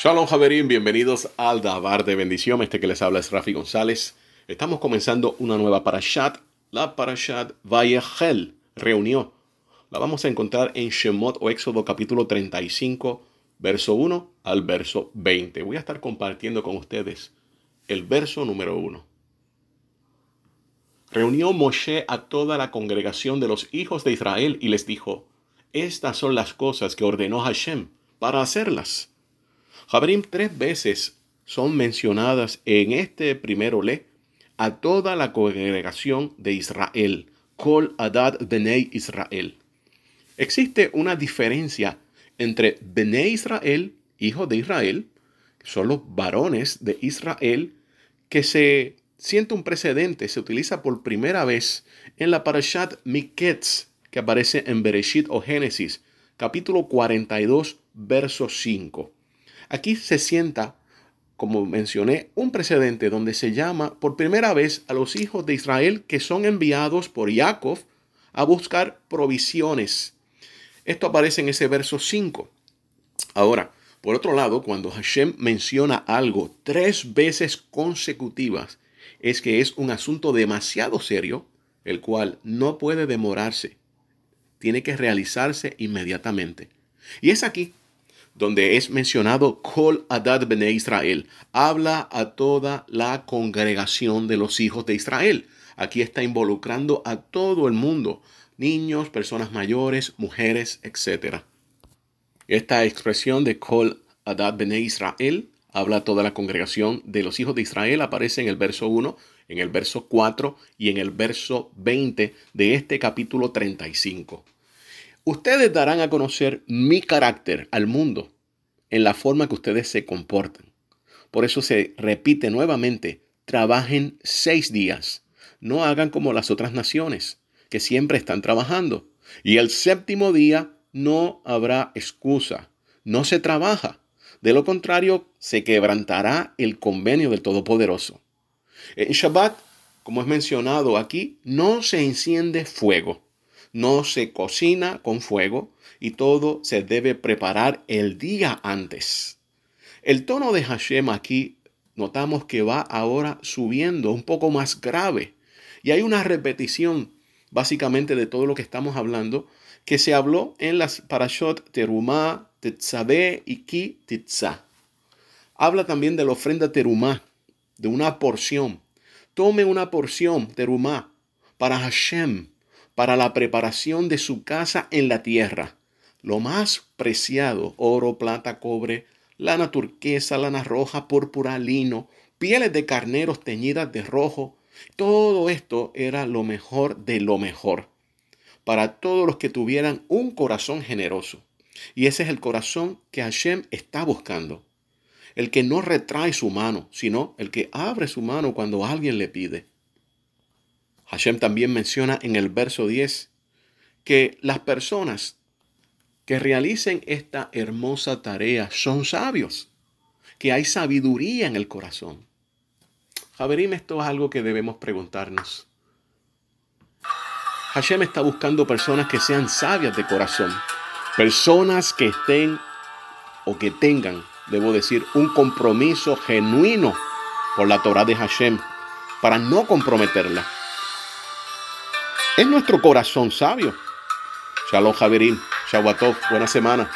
Shalom Javerín, bienvenidos al Dabar de Bendición. Este que les habla es Rafi González. Estamos comenzando una nueva parashat, la parashat Vayachel, reunió. La vamos a encontrar en Shemot o Éxodo capítulo 35, verso 1 al verso 20. Voy a estar compartiendo con ustedes el verso número 1. Reunió Moshe a toda la congregación de los hijos de Israel y les dijo, Estas son las cosas que ordenó Hashem para hacerlas. Jabrim tres veces son mencionadas en este primero le a toda la congregación de Israel, Kol Adad Benei Israel. Existe una diferencia entre Benei Israel, hijos de Israel, que son los varones de Israel, que se siente un precedente, se utiliza por primera vez en la Parashat Miketz, que aparece en Bereshit o Génesis, capítulo 42, verso 5. Aquí se sienta, como mencioné, un precedente donde se llama por primera vez a los hijos de Israel que son enviados por Jacob a buscar provisiones. Esto aparece en ese verso 5. Ahora, por otro lado, cuando Hashem menciona algo tres veces consecutivas, es que es un asunto demasiado serio, el cual no puede demorarse. Tiene que realizarse inmediatamente. Y es aquí donde es mencionado Kol Adad Bene Israel. Habla a toda la congregación de los hijos de Israel. Aquí está involucrando a todo el mundo, niños, personas mayores, mujeres, etc. Esta expresión de Kol Adad Bene Israel habla a toda la congregación de los hijos de Israel, aparece en el verso 1, en el verso 4 y en el verso 20 de este capítulo 35. Ustedes darán a conocer mi carácter al mundo en la forma que ustedes se comportan. Por eso se repite nuevamente, trabajen seis días. No hagan como las otras naciones, que siempre están trabajando. Y el séptimo día no habrá excusa. No se trabaja. De lo contrario, se quebrantará el convenio del Todopoderoso. En Shabbat, como es mencionado aquí, no se enciende fuego, no se cocina con fuego y todo se debe preparar el día antes. El tono de Hashem aquí notamos que va ahora subiendo un poco más grave y hay una repetición básicamente de todo lo que estamos hablando que se habló en las parashot Terumah, Tetzabeh y Ki Titzah. Habla también de la ofrenda Terumah, de una porción. Tome una porción Terumah para Hashem, para la preparación de su casa en la tierra. Lo más preciado, oro, plata, cobre, lana turquesa, lana roja, púrpura, lino, pieles de carneros teñidas de rojo. Todo esto era lo mejor de lo mejor para todos los que tuvieran un corazón generoso. Y ese es el corazón que Hashem está buscando. El que no retrae su mano, sino el que abre su mano cuando alguien le pide. Hashem también menciona en el verso 10 que las personas que realicen esta hermosa tarea son sabios, que hay sabiduría en el corazón. Javerim, esto es algo que debemos preguntarnos. Hashem está buscando personas que sean sabias de corazón, personas que estén o que tengan, debo decir, un compromiso genuino por la Torah de Hashem para no comprometerla. Es nuestro corazón sabio. Shalom Javerín, Shavuatov, buena semana.